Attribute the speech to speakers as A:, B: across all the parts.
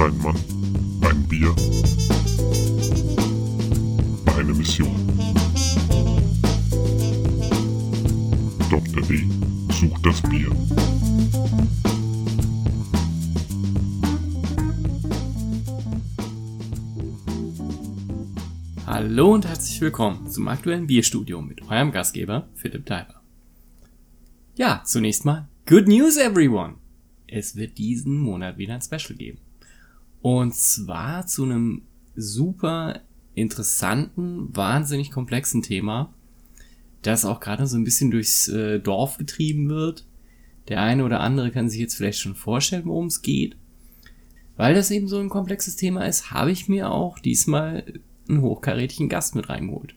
A: Ein Mann, ein Bier, eine Mission. Dr. D sucht das Bier.
B: Hallo und herzlich willkommen zum aktuellen Bierstudio mit eurem Gastgeber Philipp Teiber. Ja, zunächst mal Good News everyone! Es wird diesen Monat wieder ein Special geben. Und zwar zu einem super interessanten, wahnsinnig komplexen Thema, das auch gerade so ein bisschen durchs äh, Dorf getrieben wird. Der eine oder andere kann sich jetzt vielleicht schon vorstellen, worum es geht. Weil das eben so ein komplexes Thema ist, habe ich mir auch diesmal einen hochkarätigen Gast mit reingeholt.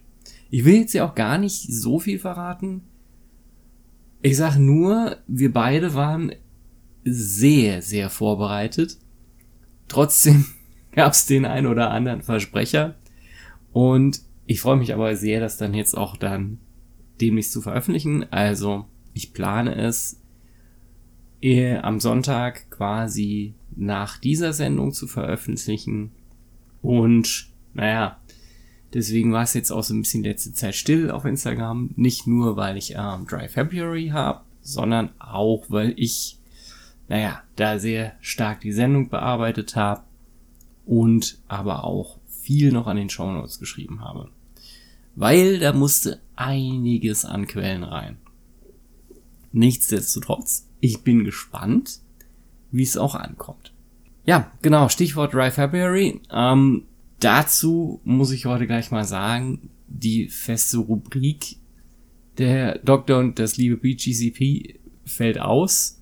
B: Ich will jetzt ja auch gar nicht so viel verraten. Ich sag nur, wir beide waren sehr, sehr vorbereitet. Trotzdem gab es den ein oder anderen Versprecher. Und ich freue mich aber sehr, das dann jetzt auch dann demnächst zu veröffentlichen. Also ich plane es am Sonntag quasi nach dieser Sendung zu veröffentlichen. Und naja, deswegen war es jetzt auch so ein bisschen letzte Zeit still auf Instagram. Nicht nur, weil ich ähm, Dry February habe, sondern auch, weil ich, naja, da sehr stark die Sendung bearbeitet habe und aber auch viel noch an den Show Notes geschrieben habe. Weil da musste einiges an Quellen rein. Nichtsdestotrotz, ich bin gespannt, wie es auch ankommt. Ja, genau, Stichwort Dry February. Ähm, dazu muss ich heute gleich mal sagen, die feste Rubrik der Doktor und das liebe BGCP fällt aus.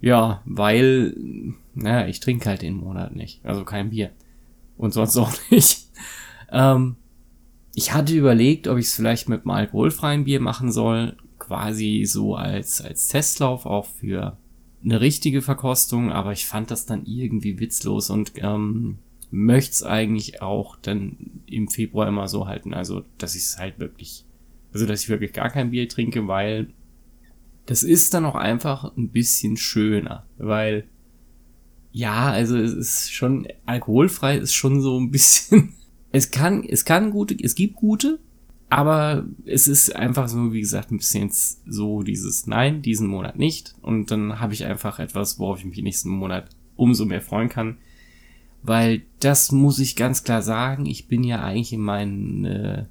B: Ja, weil, naja, ich trinke halt den Monat nicht. Also kein Bier. Und sonst auch nicht. Ähm, ich hatte überlegt, ob ich es vielleicht mit einem alkoholfreien Bier machen soll. Quasi so als, als Testlauf auch für eine richtige Verkostung. Aber ich fand das dann irgendwie witzlos und ähm, möchte es eigentlich auch dann im Februar immer so halten. Also, dass ich es halt wirklich, also dass ich wirklich gar kein Bier trinke, weil das ist dann auch einfach ein bisschen schöner, weil ja, also es ist schon alkoholfrei ist schon so ein bisschen es kann es kann gute, es gibt gute, aber es ist einfach so wie gesagt ein bisschen so dieses nein, diesen Monat nicht. Und dann habe ich einfach etwas, worauf ich mich nächsten Monat umso mehr freuen kann. Weil das muss ich ganz klar sagen, ich bin ja eigentlich in meinen äh,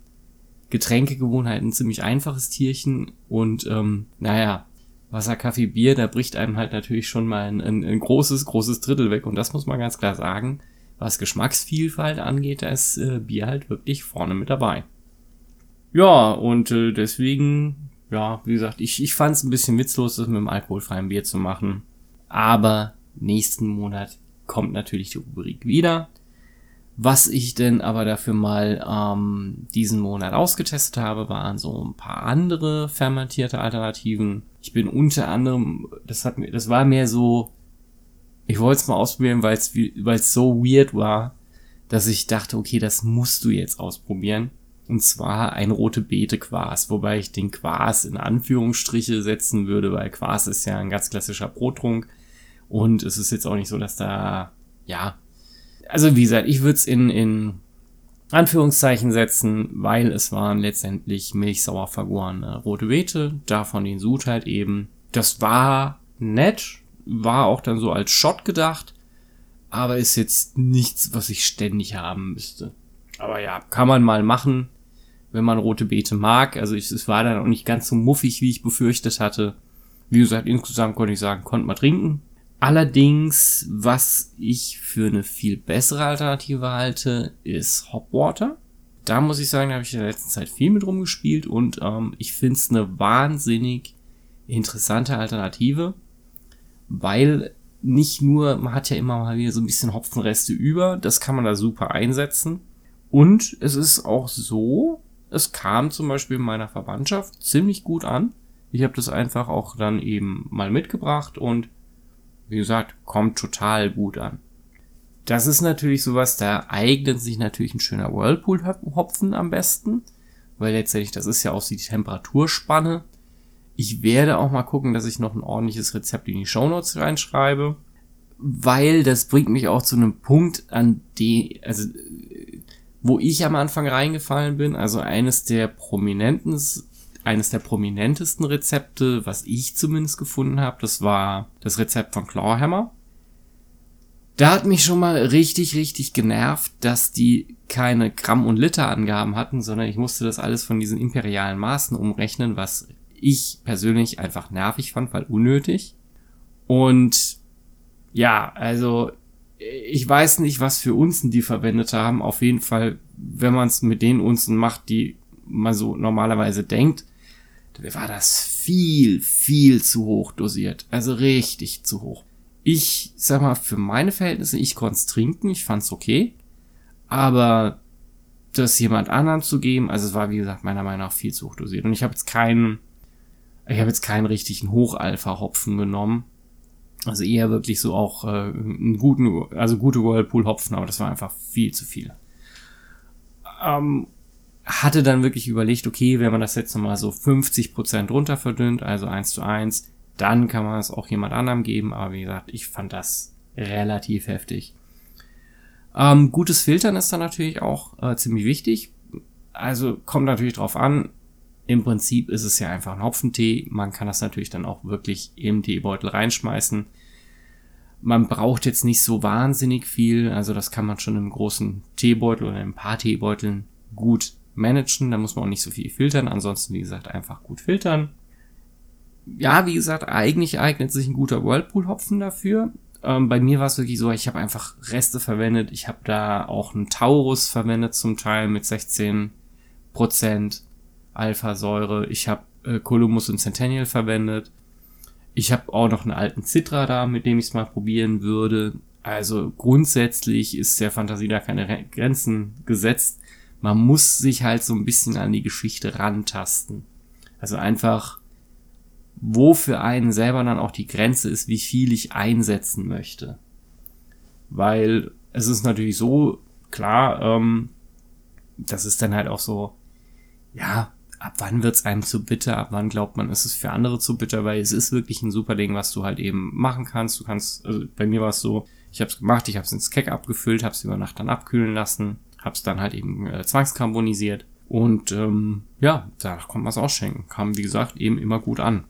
B: Getränkegewohnheiten ziemlich einfaches Tierchen und ähm, naja, Wasser, Kaffee, Bier, da bricht einem halt natürlich schon mal ein, ein, ein großes, großes Drittel weg und das muss man ganz klar sagen. Was Geschmacksvielfalt angeht, da ist äh, Bier halt wirklich vorne mit dabei. Ja, und äh, deswegen, ja, wie gesagt, ich, ich fand es ein bisschen witzlos, das mit dem alkoholfreien Bier zu machen. Aber nächsten Monat kommt natürlich die Rubrik wieder. Was ich denn aber dafür mal ähm, diesen Monat ausgetestet habe, waren so ein paar andere fermentierte Alternativen. Ich bin unter anderem, das hat mir, das war mehr so, ich wollte es mal ausprobieren, weil es weil es so weird war, dass ich dachte, okay, das musst du jetzt ausprobieren. Und zwar ein rote Beete Quas, wobei ich den Quas in Anführungsstriche setzen würde, weil Quas ist ja ein ganz klassischer Brottrunk. Und es ist jetzt auch nicht so, dass da, ja, also wie gesagt, ich würde es in, in Anführungszeichen setzen, weil es waren letztendlich milchsauer vergorene rote Beete, davon den Sud halt eben. Das war nett, war auch dann so als Shot gedacht, aber ist jetzt nichts, was ich ständig haben müsste. Aber ja, kann man mal machen, wenn man rote Beete mag. Also ich, es war dann auch nicht ganz so muffig, wie ich befürchtet hatte. Wie gesagt, insgesamt konnte ich sagen, konnte man trinken. Allerdings, was ich für eine viel bessere Alternative halte, ist Hopwater. Da muss ich sagen, da habe ich in der letzten Zeit viel mit rumgespielt und ähm, ich finde es eine wahnsinnig interessante Alternative, weil nicht nur, man hat ja immer mal wieder so ein bisschen Hopfenreste über, das kann man da super einsetzen. Und es ist auch so, es kam zum Beispiel in meiner Verwandtschaft ziemlich gut an. Ich habe das einfach auch dann eben mal mitgebracht und wie gesagt, kommt total gut an. Das ist natürlich sowas, da eignet sich natürlich ein schöner Whirlpool-Hopfen am besten, weil letztendlich das ist ja auch die Temperaturspanne. Ich werde auch mal gucken, dass ich noch ein ordentliches Rezept in die Shownotes reinschreibe. weil das bringt mich auch zu einem Punkt, an die, also wo ich am Anfang reingefallen bin, also eines der prominenten, eines der prominentesten Rezepte, was ich zumindest gefunden habe, das war das Rezept von Clawhammer. Da hat mich schon mal richtig, richtig genervt, dass die keine Gramm- und Liter-Angaben hatten, sondern ich musste das alles von diesen imperialen Maßen umrechnen, was ich persönlich einfach nervig fand, weil unnötig. Und ja, also ich weiß nicht, was für Unzen die verwendet haben. Auf jeden Fall, wenn man es mit den Unzen macht, die man so normalerweise denkt, war das viel, viel zu hoch dosiert. Also richtig zu hoch. Ich sag mal, für meine Verhältnisse, ich konnte es trinken, ich fand's okay. Aber das jemand anderem zu geben, also es war wie gesagt meiner Meinung nach viel zu hoch dosiert. Und ich habe jetzt keinen, ich habe jetzt keinen richtigen Hochalpha-Hopfen genommen. Also eher wirklich so auch äh, einen guten, also gute Whirlpool-Hopfen, aber das war einfach viel zu viel. Ähm, hatte dann wirklich überlegt, okay, wenn man das jetzt nochmal so 50% runter verdünnt, also 1 zu 1, dann kann man es auch jemand anderem geben, aber wie gesagt, ich fand das relativ heftig. Ähm, gutes Filtern ist dann natürlich auch äh, ziemlich wichtig. Also kommt natürlich drauf an. Im Prinzip ist es ja einfach ein Hopfentee. Man kann das natürlich dann auch wirklich im Teebeutel reinschmeißen. Man braucht jetzt nicht so wahnsinnig viel. Also das kann man schon im großen Teebeutel oder in ein paar Teebeuteln gut managen. Da muss man auch nicht so viel filtern. Ansonsten, wie gesagt, einfach gut filtern. Ja, wie gesagt, eigentlich eignet sich ein guter Whirlpool-Hopfen dafür. Ähm, bei mir war es wirklich so, ich habe einfach Reste verwendet. Ich habe da auch einen Taurus verwendet zum Teil mit 16% Alpha-Säure. Ich habe äh, Columbus und Centennial verwendet. Ich habe auch noch einen alten Citra da, mit dem ich es mal probieren würde. Also grundsätzlich ist der Fantasie da keine Grenzen gesetzt. Man muss sich halt so ein bisschen an die Geschichte rantasten. Also einfach wo für einen selber dann auch die Grenze ist, wie viel ich einsetzen möchte. Weil es ist natürlich so, klar, ähm, das ist dann halt auch so, ja, ab wann wird's einem zu bitter, ab wann glaubt man, ist es für andere zu bitter, weil es ist wirklich ein super Ding, was du halt eben machen kannst. Du kannst, also bei mir war es so, ich habe es gemacht, ich habe es ins Keck abgefüllt, habe es über Nacht dann abkühlen lassen, habe es dann halt eben äh, zwangskarbonisiert und ähm, ja, danach kommt man es ausschenken. Kam, wie gesagt, eben immer gut an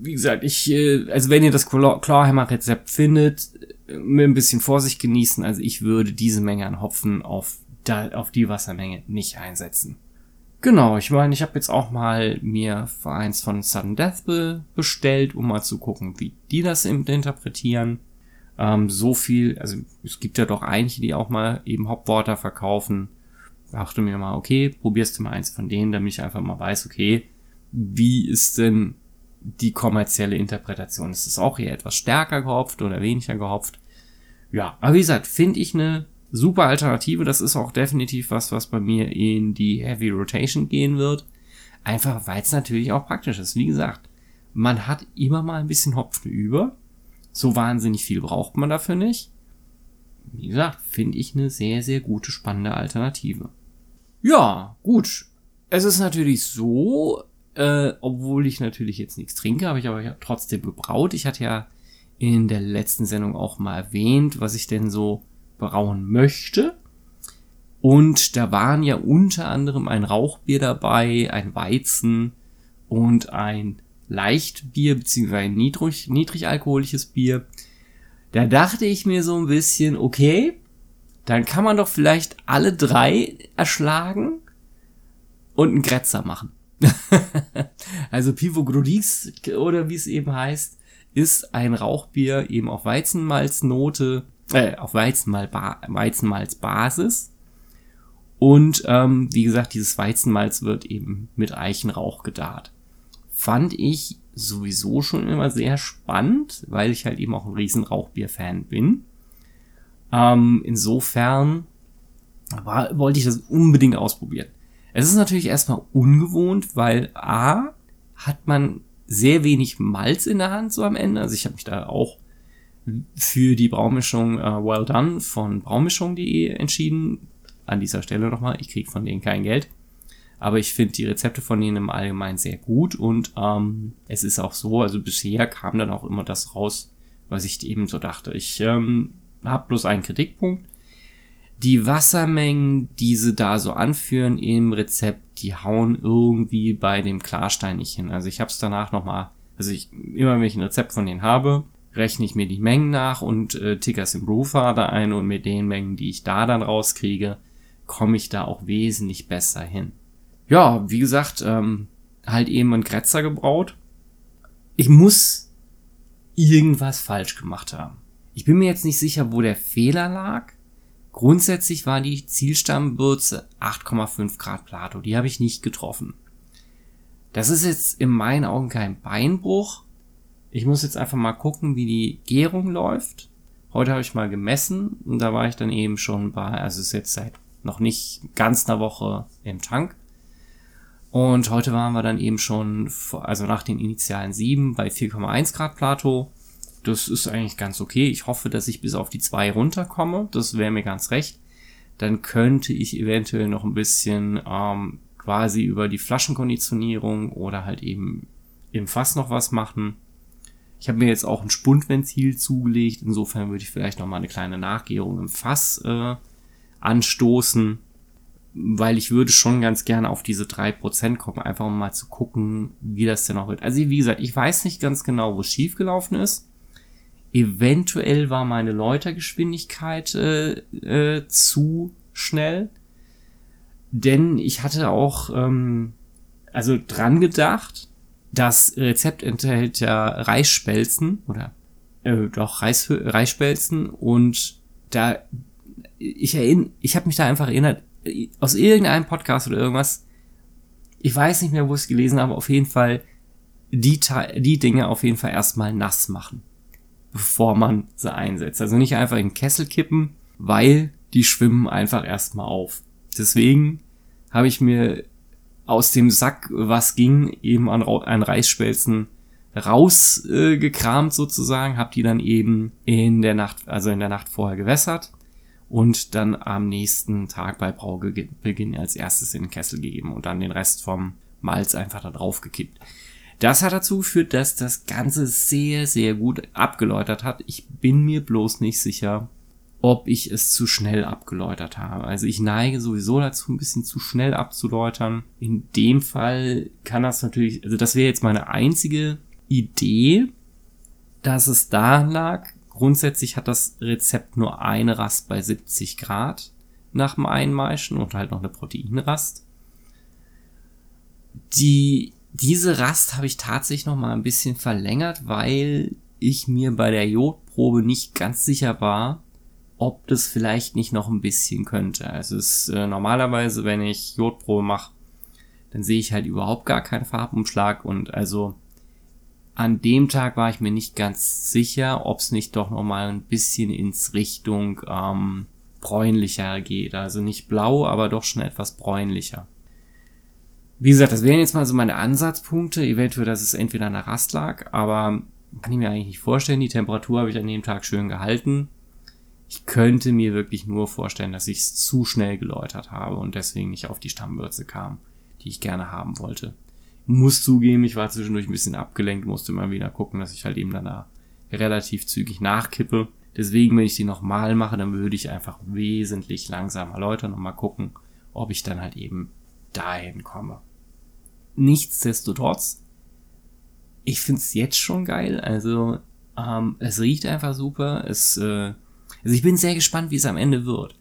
B: wie gesagt, ich, äh, also wenn ihr das Clawhammer-Rezept findet, äh, mit ein bisschen Vorsicht genießen. Also ich würde diese Menge an Hopfen auf, da, auf die Wassermenge nicht einsetzen. Genau, ich meine, ich habe jetzt auch mal mir eins von Sudden Death be bestellt, um mal zu gucken, wie die das interpretieren. Ähm, so viel, also es gibt ja doch einige, die auch mal eben Hopwater verkaufen. Dachte mir mal, okay, probierst du mal eins von denen, damit ich einfach mal weiß, okay, wie ist denn die kommerzielle Interpretation. Ist es auch eher etwas stärker gehopft oder weniger gehopft? Ja, aber wie gesagt, finde ich eine super Alternative. Das ist auch definitiv was, was bei mir in die Heavy Rotation gehen wird. Einfach, weil es natürlich auch praktisch ist. Wie gesagt, man hat immer mal ein bisschen Hopfen über. So wahnsinnig viel braucht man dafür nicht. Wie gesagt, finde ich eine sehr, sehr gute, spannende Alternative. Ja, gut. Es ist natürlich so, äh, obwohl ich natürlich jetzt nichts trinke, habe ich aber trotzdem gebraut. Ich hatte ja in der letzten Sendung auch mal erwähnt, was ich denn so brauen möchte. Und da waren ja unter anderem ein Rauchbier dabei, ein Weizen und ein Leichtbier, ein niedrig, niedrig alkoholisches Bier. Da dachte ich mir so ein bisschen, okay, dann kann man doch vielleicht alle drei erschlagen und einen Grätzer machen. also Pivo Grodis oder wie es eben heißt, ist ein Rauchbier eben auf Weizenmalznote, äh, auf Weizenmal Weizenmalzbasis. Und ähm, wie gesagt, dieses Weizenmalz wird eben mit Eichenrauch gedarrt. Fand ich sowieso schon immer sehr spannend, weil ich halt eben auch ein riesen Rauchbier-Fan bin. Ähm, insofern war, wollte ich das unbedingt ausprobieren. Es ist natürlich erstmal ungewohnt, weil A, hat man sehr wenig Malz in der Hand so am Ende. Also ich habe mich da auch für die Braumischung uh, Well Done von braumischung.de entschieden. An dieser Stelle nochmal, ich kriege von denen kein Geld. Aber ich finde die Rezepte von denen im Allgemeinen sehr gut und ähm, es ist auch so, also bisher kam dann auch immer das raus, was ich eben so dachte. Ich ähm, habe bloß einen Kritikpunkt. Die Wassermengen, die sie da so anführen im Rezept, die hauen irgendwie bei dem Klarstein nicht hin. Also ich habe es danach nochmal, also ich, immer wenn ich ein Rezept von denen habe, rechne ich mir die Mengen nach und äh, ticker's im Brewfather ein und mit den Mengen, die ich da dann rauskriege, komme ich da auch wesentlich besser hin. Ja, wie gesagt, ähm, halt eben ein Grätzer gebraut. Ich muss irgendwas falsch gemacht haben. Ich bin mir jetzt nicht sicher, wo der Fehler lag. Grundsätzlich war die Zielstammbürze 8,5 Grad Plato. Die habe ich nicht getroffen. Das ist jetzt in meinen Augen kein Beinbruch. Ich muss jetzt einfach mal gucken, wie die Gärung läuft. Heute habe ich mal gemessen und da war ich dann eben schon bei, also es ist jetzt seit noch nicht ganz einer Woche im Tank. Und heute waren wir dann eben schon, also nach den initialen 7 bei 4,1 Grad Plato. Das ist eigentlich ganz okay. Ich hoffe, dass ich bis auf die 2 runterkomme. Das wäre mir ganz recht. Dann könnte ich eventuell noch ein bisschen ähm, quasi über die Flaschenkonditionierung oder halt eben im Fass noch was machen. Ich habe mir jetzt auch ein Spundventil zugelegt. Insofern würde ich vielleicht noch mal eine kleine Nachgärung im Fass äh, anstoßen weil ich würde schon ganz gerne auf diese drei Prozent kommen, einfach um mal zu gucken, wie das denn auch wird. Also wie gesagt, ich weiß nicht ganz genau, wo es schiefgelaufen ist. Eventuell war meine Läutergeschwindigkeit äh, äh, zu schnell, denn ich hatte auch ähm, also dran gedacht, das Rezept enthält ja Reisspelzen oder äh, doch Reis, Reisspelzen und da ich erinnere, ich habe mich da einfach erinnert, aus irgendeinem Podcast oder irgendwas, ich weiß nicht mehr, wo ich es gelesen habe, auf jeden Fall die, die Dinge auf jeden Fall erstmal nass machen, bevor man sie einsetzt. Also nicht einfach in den Kessel kippen, weil die schwimmen einfach erstmal auf. Deswegen habe ich mir aus dem Sack, was ging, eben an, an Reisspelzen rausgekramt äh, sozusagen, habe die dann eben in der Nacht, also in der Nacht vorher gewässert und dann am nächsten Tag bei Braubeginn als erstes in den Kessel gegeben und dann den Rest vom Malz einfach da drauf gekippt. Das hat dazu geführt, dass das Ganze sehr, sehr gut abgeläutert hat. Ich bin mir bloß nicht sicher, ob ich es zu schnell abgeläutert habe. Also ich neige sowieso dazu, ein bisschen zu schnell abzuläutern. In dem Fall kann das natürlich, also das wäre jetzt meine einzige Idee, dass es da lag, Grundsätzlich hat das Rezept nur eine Rast bei 70 Grad nach dem Einmeischen und halt noch eine Proteinrast. Die, diese Rast habe ich tatsächlich noch mal ein bisschen verlängert, weil ich mir bei der Jodprobe nicht ganz sicher war, ob das vielleicht nicht noch ein bisschen könnte. Also es ist äh, normalerweise, wenn ich Jodprobe mache, dann sehe ich halt überhaupt gar keinen Farbumschlag und also an dem Tag war ich mir nicht ganz sicher, ob es nicht doch noch mal ein bisschen ins Richtung ähm, bräunlicher geht. Also nicht blau, aber doch schon etwas bräunlicher. Wie gesagt, das wären jetzt mal so meine Ansatzpunkte. Eventuell, dass es entweder an der Rast lag, aber kann ich mir eigentlich nicht vorstellen. Die Temperatur habe ich an dem Tag schön gehalten. Ich könnte mir wirklich nur vorstellen, dass ich es zu schnell geläutert habe und deswegen nicht auf die Stammwürze kam, die ich gerne haben wollte muss zugeben, ich war zwischendurch ein bisschen abgelenkt, musste immer wieder gucken, dass ich halt eben danach relativ zügig nachkippe. Deswegen, wenn ich die nochmal mache, dann würde ich einfach wesentlich langsamer läutern und mal gucken, ob ich dann halt eben dahin komme. Nichtsdestotrotz, ich find's jetzt schon geil. Also, ähm, es riecht einfach super. Es, äh, also ich bin sehr gespannt, wie es am Ende wird.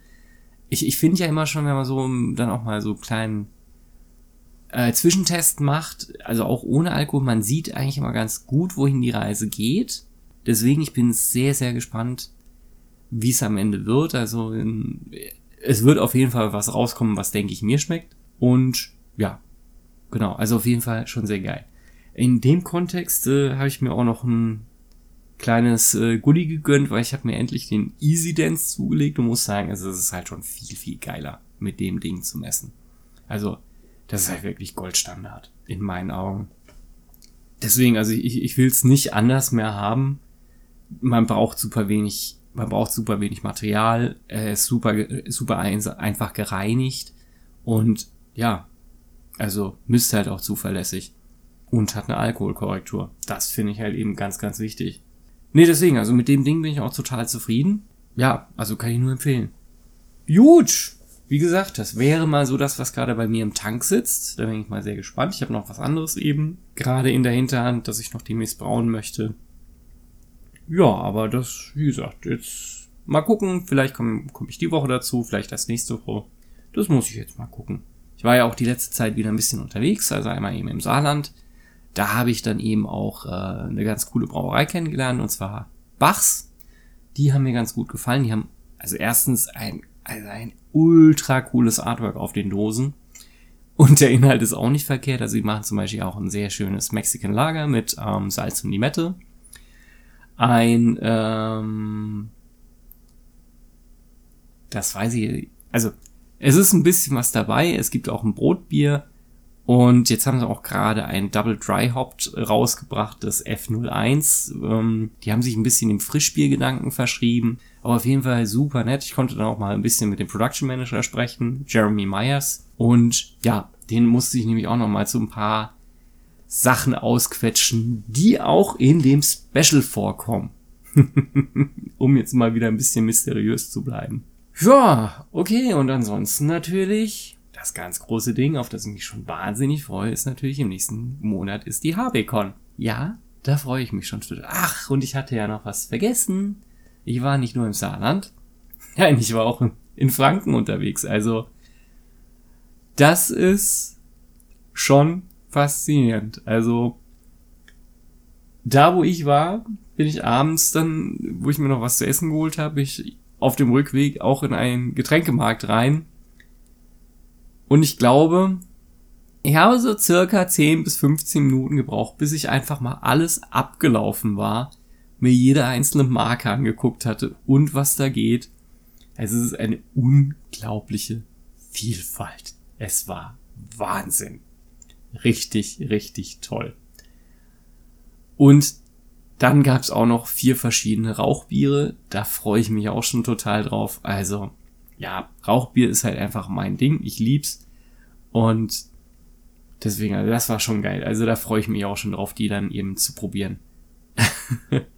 B: Ich, ich finde ja immer schon, wenn man so dann auch mal so kleinen äh, Zwischentest macht, also auch ohne Alkohol, man sieht eigentlich immer ganz gut, wohin die Reise geht. Deswegen, ich bin sehr, sehr gespannt, wie es am Ende wird. Also in, es wird auf jeden Fall was rauskommen, was denke ich mir schmeckt. Und ja, genau, also auf jeden Fall schon sehr geil. In dem Kontext äh, habe ich mir auch noch ein kleines äh, Goodie gegönnt, weil ich habe mir endlich den Easy Dance zugelegt und muss sagen, also es ist halt schon viel, viel geiler, mit dem Ding zu messen. Also das ist halt wirklich Goldstandard in meinen Augen. Deswegen, also ich, ich will es nicht anders mehr haben. Man braucht super wenig, man braucht super wenig Material, er ist super, super einfach gereinigt und ja, also müsste halt auch zuverlässig und hat eine Alkoholkorrektur. Das finde ich halt eben ganz, ganz wichtig. Nee, deswegen, also mit dem Ding bin ich auch total zufrieden. Ja, also kann ich nur empfehlen. Gut, wie gesagt, das wäre mal so das, was gerade bei mir im Tank sitzt. Da bin ich mal sehr gespannt. Ich habe noch was anderes eben gerade in der Hinterhand, das ich noch demnächst brauen möchte. Ja, aber das, wie gesagt, jetzt mal gucken. Vielleicht komme komm ich die Woche dazu, vielleicht das nächste Woche. Das muss ich jetzt mal gucken. Ich war ja auch die letzte Zeit wieder ein bisschen unterwegs, also einmal eben im Saarland. Da habe ich dann eben auch äh, eine ganz coole Brauerei kennengelernt, und zwar Bachs. Die haben mir ganz gut gefallen. Die haben also erstens ein, also ein ultra cooles Artwork auf den Dosen. Und der Inhalt ist auch nicht verkehrt. Also die machen zum Beispiel auch ein sehr schönes Mexican Lager mit ähm, Salz und Limette. Ein, ähm, das weiß ich, also es ist ein bisschen was dabei. Es gibt auch ein Brotbier. Und jetzt haben sie auch gerade ein Double Dry Hopped rausgebracht, das F01. Ähm, die haben sich ein bisschen dem Frischbiergedanken verschrieben. Aber auf jeden Fall super nett. Ich konnte dann auch mal ein bisschen mit dem Production Manager sprechen, Jeremy Myers. Und ja, den musste ich nämlich auch noch mal zu ein paar Sachen ausquetschen, die auch in dem Special vorkommen. um jetzt mal wieder ein bisschen mysteriös zu bleiben. Ja, okay, und ansonsten natürlich das ganz große Ding, auf das ich mich schon wahnsinnig freue, ist natürlich im nächsten Monat ist die HBCon. Ja, da freue ich mich schon. Ach, und ich hatte ja noch was vergessen. Ich war nicht nur im Saarland. Nein, ich war auch in Franken unterwegs. Also, das ist schon faszinierend. Also, da wo ich war, bin ich abends dann, wo ich mir noch was zu essen geholt habe, ich auf dem Rückweg auch in einen Getränkemarkt rein. Und ich glaube, ich habe so circa 10 bis 15 Minuten gebraucht, bis ich einfach mal alles abgelaufen war, mir jede einzelne Marke angeguckt hatte und was da geht. Es ist eine unglaubliche Vielfalt. Es war Wahnsinn. Richtig, richtig toll. Und dann gab's auch noch vier verschiedene Rauchbiere. Da freue ich mich auch schon total drauf. Also, ja, Rauchbier ist halt einfach mein Ding. Ich lieb's. Und deswegen, also das war schon geil. Also da freue ich mich auch schon drauf, die dann eben zu probieren.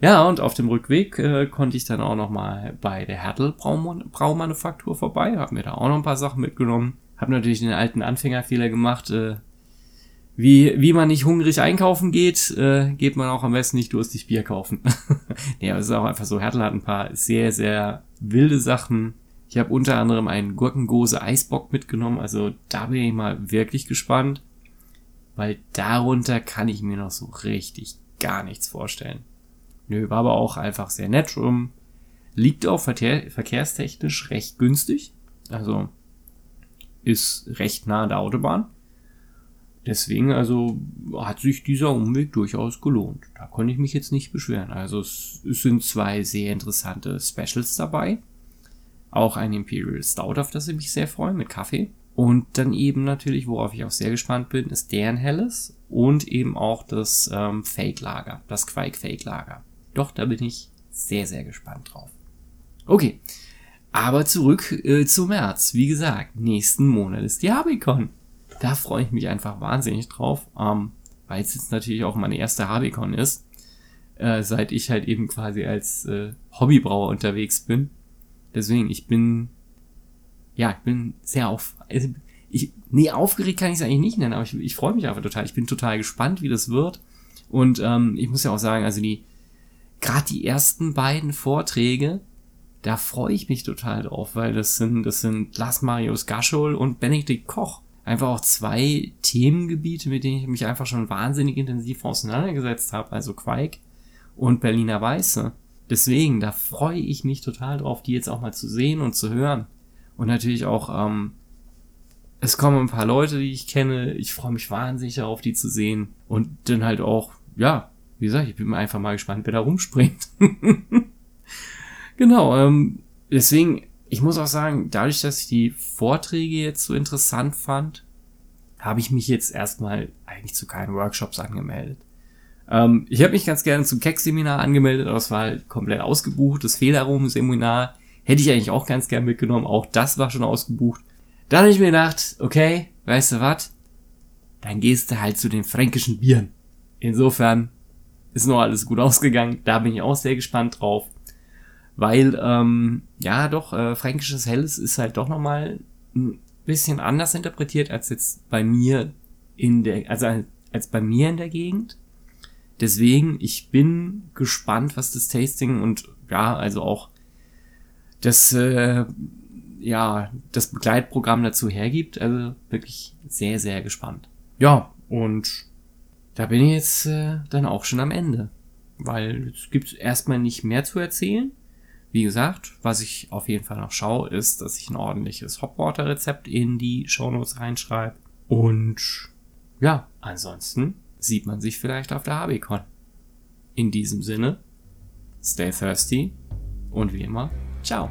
B: ja, und auf dem Rückweg äh, konnte ich dann auch noch mal bei der Hertel Braumanufaktur vorbei. Hab mir da auch noch ein paar Sachen mitgenommen. Hab natürlich den alten Anfängerfehler gemacht. Äh, wie, wie man nicht hungrig einkaufen geht, äh, geht man auch am besten nicht durstig Bier kaufen. nee, aber es ist auch einfach so, Hertel hat ein paar sehr, sehr wilde Sachen. Ich habe unter anderem einen Gurkengose Eisbock mitgenommen, also da bin ich mal wirklich gespannt, weil darunter kann ich mir noch so richtig gar nichts vorstellen. Nö, war aber auch einfach sehr nett rum. Liegt auch verkehr verkehrstechnisch recht günstig, also ist recht nah an der Autobahn. Deswegen also hat sich dieser Umweg durchaus gelohnt. Da konnte ich mich jetzt nicht beschweren. Also es, es sind zwei sehr interessante Specials dabei. Auch ein Imperial Stout, auf das ich mich sehr freue, mit Kaffee. Und dann eben natürlich, worauf ich auch sehr gespannt bin, ist deren Helles und eben auch das ähm, Fake Lager, das Quake Fake Lager. Doch, da bin ich sehr, sehr gespannt drauf. Okay, aber zurück äh, zu März. Wie gesagt, nächsten Monat ist die Habicon da freue ich mich einfach wahnsinnig drauf, ähm, weil es jetzt natürlich auch meine erste Habicon ist, äh, seit ich halt eben quasi als äh, Hobbybrauer unterwegs bin. Deswegen, ich bin, ja, ich bin sehr auf, also ich, nee, aufgeregt kann ich es eigentlich nicht nennen, aber ich, ich freue mich einfach total. Ich bin total gespannt, wie das wird. Und ähm, ich muss ja auch sagen, also die, gerade die ersten beiden Vorträge, da freue ich mich total drauf, weil das sind, das sind Lars Marius Gaschol und Benedikt Koch einfach auch zwei Themengebiete, mit denen ich mich einfach schon wahnsinnig intensiv auseinandergesetzt habe, also Quake und Berliner Weiße. Deswegen, da freue ich mich total drauf, die jetzt auch mal zu sehen und zu hören. Und natürlich auch, ähm, es kommen ein paar Leute, die ich kenne. Ich freue mich wahnsinnig darauf, die zu sehen. Und dann halt auch, ja, wie gesagt, ich bin einfach mal gespannt, wer da rumspringt. genau, ähm, deswegen, ich muss auch sagen, dadurch, dass ich die Vorträge jetzt so interessant fand, habe ich mich jetzt erstmal eigentlich zu keinen Workshops angemeldet. Ähm, ich habe mich ganz gerne zum Keck-Seminar angemeldet, aber es war halt komplett ausgebucht. Das Fehlerraum-Seminar hätte ich eigentlich auch ganz gerne mitgenommen. Auch das war schon ausgebucht. Dann habe ich mir gedacht, okay, weißt du was? Dann gehst du halt zu den fränkischen Bieren. Insofern ist noch alles gut ausgegangen. Da bin ich auch sehr gespannt drauf. Weil, ähm, ja, doch, äh, fränkisches Helles ist halt doch nochmal ein bisschen anders interpretiert als jetzt bei mir in der, also als bei mir in der Gegend. Deswegen, ich bin gespannt, was das Tasting und ja, also auch das, äh, ja, das Begleitprogramm dazu hergibt. Also wirklich sehr, sehr gespannt. Ja, und da bin ich jetzt äh, dann auch schon am Ende. Weil es gibt erstmal nicht mehr zu erzählen. Wie gesagt, was ich auf jeden Fall noch schaue, ist, dass ich ein ordentliches Hopwater-Rezept in die Shownotes reinschreibe. Und ja, ansonsten sieht man sich vielleicht auf der HBCon. In diesem Sinne, stay thirsty und wie immer, ciao.